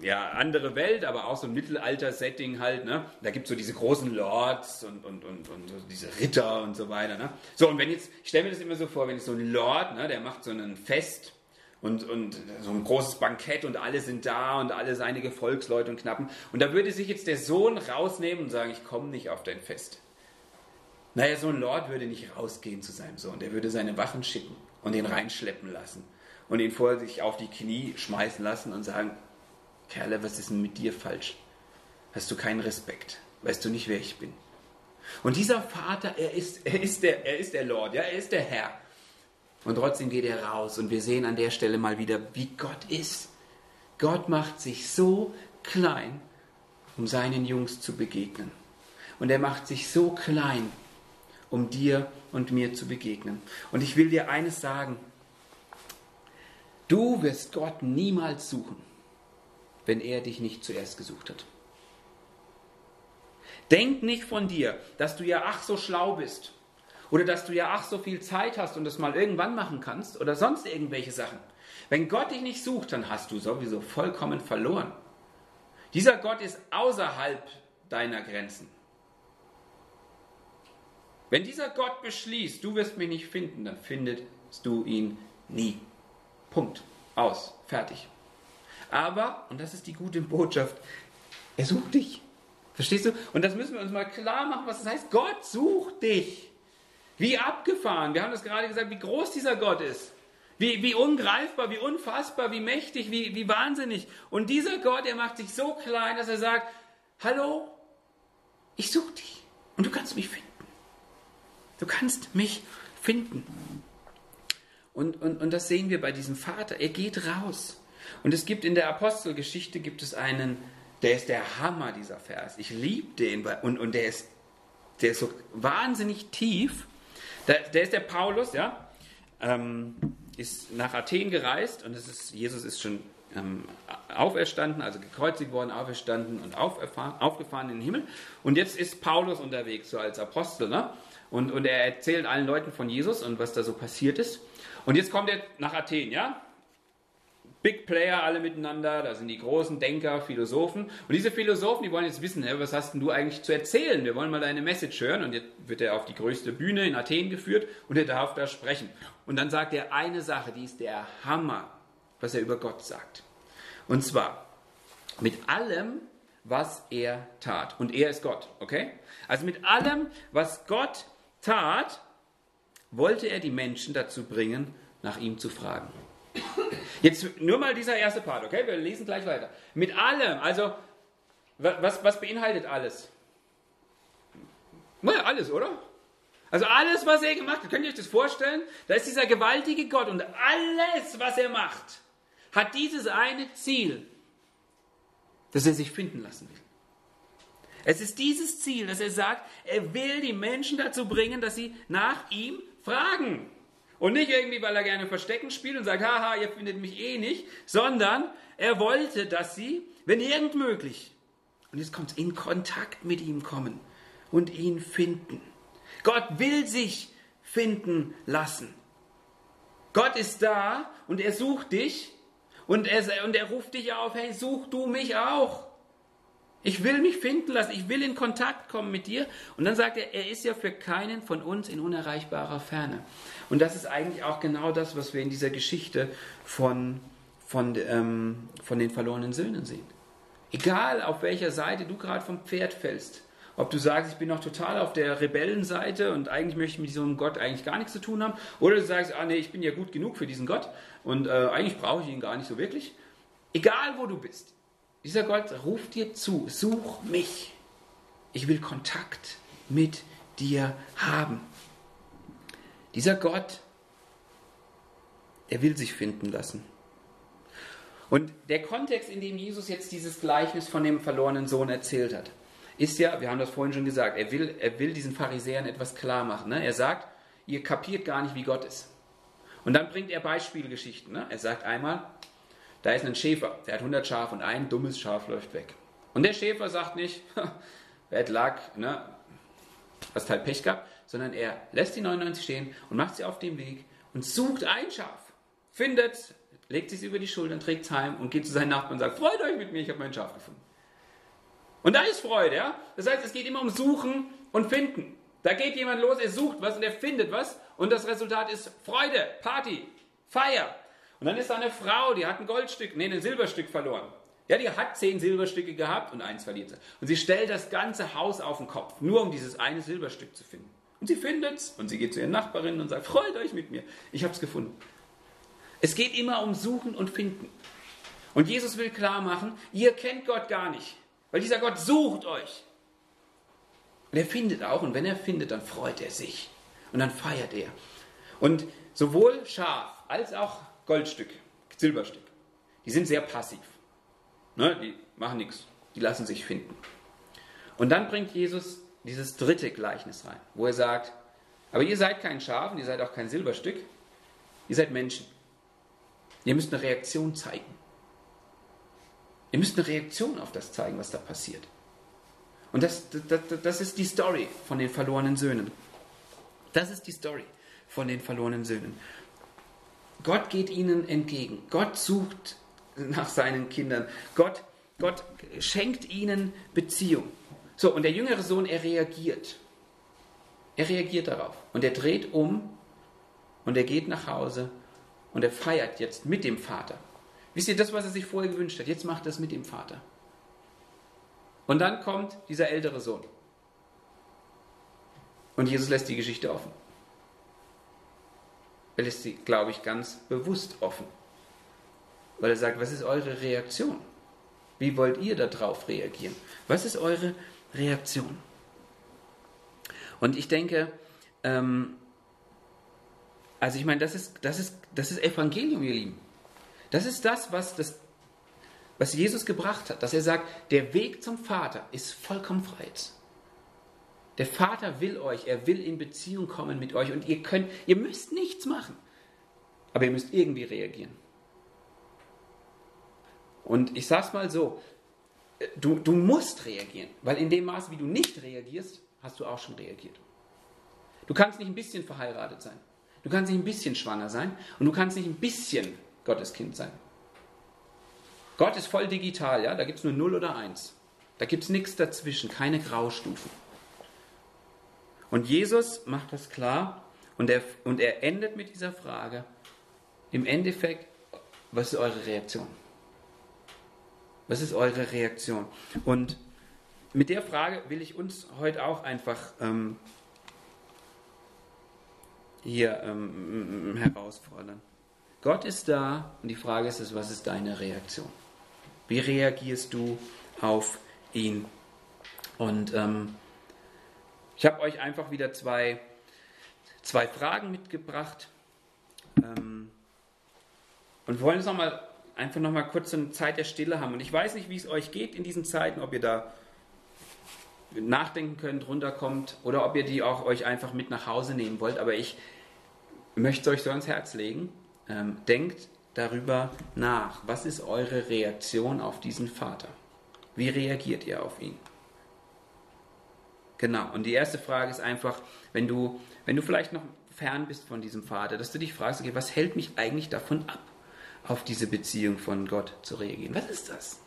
ja, andere Welt, aber auch so ein Mittelalter-Setting halt, ne? Da gibt es so diese großen Lords und, und, und, und diese Ritter und so weiter, ne? So, und wenn jetzt, ich stelle mir das immer so vor, wenn jetzt so ein Lord, ne, der macht so ein Fest und, und so ein großes Bankett und alle sind da und alle seine Gefolgsleute und Knappen. Und da würde sich jetzt der Sohn rausnehmen und sagen, ich komme nicht auf dein Fest. Naja, so ein Lord würde nicht rausgehen zu seinem Sohn. Der würde seine Wachen schicken und ihn reinschleppen lassen und ihn vor sich auf die Knie schmeißen lassen und sagen, Kerle, was ist denn mit dir falsch? Hast du keinen Respekt? Weißt du nicht, wer ich bin? Und dieser Vater, er ist, er ist, der, er ist der Lord, ja, er ist der Herr. Und trotzdem geht er raus und wir sehen an der Stelle mal wieder, wie Gott ist. Gott macht sich so klein, um seinen Jungs zu begegnen. Und er macht sich so klein, um dir und mir zu begegnen. Und ich will dir eines sagen. Du wirst Gott niemals suchen, wenn er dich nicht zuerst gesucht hat. Denk nicht von dir, dass du ja ach so schlau bist oder dass du ja ach so viel Zeit hast und das mal irgendwann machen kannst oder sonst irgendwelche Sachen. Wenn Gott dich nicht sucht, dann hast du sowieso vollkommen verloren. Dieser Gott ist außerhalb deiner Grenzen. Wenn dieser Gott beschließt, du wirst mich nicht finden, dann findest du ihn nie. Punkt. Aus. Fertig. Aber, und das ist die gute Botschaft, er sucht dich. Verstehst du? Und das müssen wir uns mal klar machen, was das heißt. Gott sucht dich. Wie abgefahren. Wir haben das gerade gesagt, wie groß dieser Gott ist. Wie, wie ungreifbar, wie unfassbar, wie mächtig, wie, wie wahnsinnig. Und dieser Gott, er macht sich so klein, dass er sagt, hallo, ich suche dich und du kannst mich finden. Du kannst mich finden. Und, und, und das sehen wir bei diesem Vater. Er geht raus. Und es gibt in der Apostelgeschichte gibt es einen, der ist der Hammer, dieser Vers. Ich liebe den. Und, und der, ist, der ist so wahnsinnig tief. Der, der ist der Paulus, ja. Ähm, ist nach Athen gereist und es ist, Jesus ist schon ähm, auferstanden, also gekreuzigt worden, auferstanden und aufgefahren in den Himmel. Und jetzt ist Paulus unterwegs, so als Apostel. Ne? Und, und er erzählt allen Leuten von Jesus und was da so passiert ist. Und jetzt kommt er nach Athen, ja? Big Player alle miteinander, da sind die großen Denker, Philosophen. Und diese Philosophen, die wollen jetzt wissen, hey, was hast denn du eigentlich zu erzählen? Wir wollen mal deine Message hören. Und jetzt wird er auf die größte Bühne in Athen geführt und er darf da sprechen. Und dann sagt er eine Sache, die ist der Hammer, was er über Gott sagt. Und zwar, mit allem, was er tat. Und er ist Gott, okay? Also mit allem, was Gott tat, wollte er die Menschen dazu bringen, nach ihm zu fragen. Jetzt nur mal dieser erste Part, okay? Wir lesen gleich weiter. Mit allem, also wa- was, was beinhaltet alles? Na, alles, oder? Also alles, was er gemacht hat, könnt ihr euch das vorstellen? Da ist dieser gewaltige Gott und alles, was er macht, hat dieses eine Ziel, dass er sich finden lassen will. Es ist dieses Ziel, dass er sagt, er will die Menschen dazu bringen, dass sie nach ihm fragen. Und nicht irgendwie, weil er gerne Verstecken spielt und sagt, haha, ihr findet mich eh nicht, sondern er wollte, dass sie, wenn irgend möglich, und jetzt kommt in Kontakt mit ihm kommen und ihn finden. Gott will sich finden lassen. Gott ist da und er sucht dich und er, und er ruft dich auf, hey, such du mich auch. Ich will mich finden lassen, ich will in Kontakt kommen mit dir. Und dann sagt er, er ist ja für keinen von uns in unerreichbarer Ferne. Und das ist eigentlich auch genau das, was wir in dieser Geschichte von, von, ähm, von den verlorenen Söhnen sehen. Egal auf welcher Seite du gerade vom Pferd fällst, ob du sagst, ich bin noch total auf der Rebellenseite und eigentlich möchte ich mit diesem Gott eigentlich gar nichts zu tun haben, oder du sagst, ah nee, ich bin ja gut genug für diesen Gott und äh, eigentlich brauche ich ihn gar nicht so wirklich. Egal wo du bist, dieser Gott ruft dir zu, such mich. Ich will Kontakt mit dir haben. Dieser Gott, er will sich finden lassen. Und der Kontext, in dem Jesus jetzt dieses Gleichnis von dem verlorenen Sohn erzählt hat, ist ja, wir haben das vorhin schon gesagt, er will, er will diesen Pharisäern etwas klar machen. Ne? Er sagt, ihr kapiert gar nicht, wie Gott ist. Und dann bringt er Beispielgeschichten. Ne? Er sagt einmal, da ist ein Schäfer, der hat 100 Schafe und ein dummes Schaf läuft weg. Und der Schäfer sagt nicht, Bad Luck, ne? hast halt Pech gehabt, sondern er lässt die 99 stehen und macht sie auf dem Weg und sucht ein Schaf, findet, legt sich über die Schultern, trägt es heim und geht zu seinen Nachbarn und sagt, freut euch mit mir, ich habe mein Schaf gefunden. Und da ist Freude, ja? Das heißt, es geht immer um Suchen und Finden. Da geht jemand los, er sucht was und er findet was und das Resultat ist Freude, Party, Feier. Und dann ist da eine Frau, die hat ein Goldstück, nee, ein Silberstück verloren. Ja, die hat zehn Silberstücke gehabt und eins verliert sie. Und sie stellt das ganze Haus auf den Kopf, nur um dieses eine Silberstück zu finden. Und sie findet's und sie geht zu ihren Nachbarinnen und sagt, freut euch mit mir, ich hab's gefunden. Es geht immer um Suchen und Finden. Und Jesus will klar machen, ihr kennt Gott gar nicht, weil dieser Gott sucht euch. Und er findet auch und wenn er findet, dann freut er sich und dann feiert er. Und sowohl Schaf als auch Goldstück, Silberstück, die sind sehr passiv. Ne, die machen nichts, die lassen sich finden. Und dann bringt Jesus dieses dritte Gleichnis rein, wo er sagt, aber ihr seid kein Schaf und ihr seid auch kein Silberstück, ihr seid Menschen. Ihr müsst eine Reaktion zeigen. Ihr müsst eine Reaktion auf das zeigen, was da passiert. Und das, das, das ist die Story von den verlorenen Söhnen. Das ist die Story von den verlorenen Söhnen. Gott geht ihnen entgegen. Gott sucht nach seinen Kindern. Gott, Gott schenkt ihnen Beziehung. So, und der jüngere Sohn, er reagiert. Er reagiert darauf. Und er dreht um und er geht nach Hause und er feiert jetzt mit dem Vater. Wisst ihr, das, was er sich vorher gewünscht hat, jetzt macht er es mit dem Vater. Und dann kommt dieser ältere Sohn. Und Jesus lässt die Geschichte offen. Lässt sie, glaube ich, ganz bewusst offen. Weil er sagt, was ist eure Reaktion? Wie wollt ihr darauf reagieren? Was ist eure Reaktion? Und ich denke, ähm, also ich meine, das ist, das, ist, das ist Evangelium, ihr Lieben. Das ist das, was, das, was Jesus gebracht hat, dass er sagt, der Weg zum Vater ist vollkommen frei. Der Vater will euch, er will in Beziehung kommen mit euch und ihr könnt, ihr müsst nichts machen, aber ihr müsst irgendwie reagieren. Und ich sag's mal so, du, du musst reagieren, weil in dem Maße, wie du nicht reagierst, hast du auch schon reagiert. Du kannst nicht ein bisschen verheiratet sein. Du kannst nicht ein bisschen schwanger sein und du kannst nicht ein bisschen Gottes Kind sein. Gott ist voll digital, ja, da gibt es nur 0 oder 1. Da gibt es nichts dazwischen, keine Graustufen. Und Jesus macht das klar und er, und er endet mit dieser Frage, im Endeffekt, was ist eure Reaktion? Was ist eure Reaktion? Und mit der Frage will ich uns heute auch einfach ähm, hier ähm, herausfordern. Gott ist da und die Frage ist, was ist deine Reaktion? Wie reagierst du auf ihn. Und ähm, ich habe euch einfach wieder zwei, zwei Fragen mitgebracht. Ähm, und wir wollen jetzt noch mal, einfach noch mal kurz so eine Zeit der Stille haben. Und ich weiß nicht, wie es euch geht in diesen Zeiten, ob ihr da nachdenken könnt, runterkommt oder ob ihr die auch euch einfach mit nach Hause nehmen wollt. Aber ich möchte es euch so ans Herz legen. Ähm, denkt darüber nach. Was ist eure Reaktion auf diesen Vater? Wie reagiert ihr auf ihn? Genau. Und die erste Frage ist einfach, wenn du, wenn du vielleicht noch fern bist von diesem Vater, dass du dich fragst, okay, was hält mich eigentlich davon ab, auf diese Beziehung von Gott zu reagieren? Was ist das?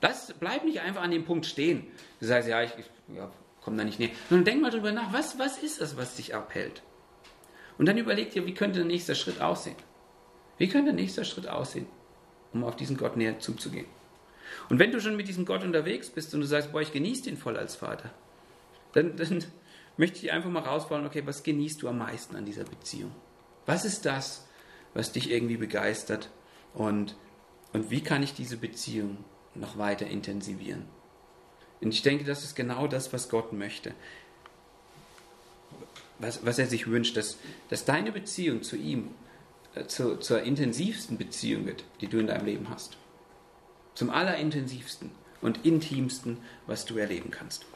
Das bleib nicht einfach an dem Punkt stehen. Du sagst, ja, ich, ich ja, komme da nicht näher. Sondern denk mal drüber nach, was, was ist es, was dich abhält? Und dann überleg dir, wie könnte der nächste Schritt aussehen? Wie könnte der nächste Schritt aussehen, um auf diesen Gott näher zuzugehen? Und wenn du schon mit diesem Gott unterwegs bist und du sagst, boah, ich genieße ihn voll als Vater, dann, dann möchte ich einfach mal rausfallen, okay, was genießt du am meisten an dieser Beziehung? Was ist das, was dich irgendwie begeistert? Und, und wie kann ich diese Beziehung noch weiter intensivieren? Und ich denke, das ist genau das, was Gott möchte. Was, was er sich wünscht, dass, dass deine Beziehung zu ihm äh, zu, zur intensivsten Beziehung wird, die du in deinem Leben hast. Zum allerintensivsten und intimsten, was du erleben kannst.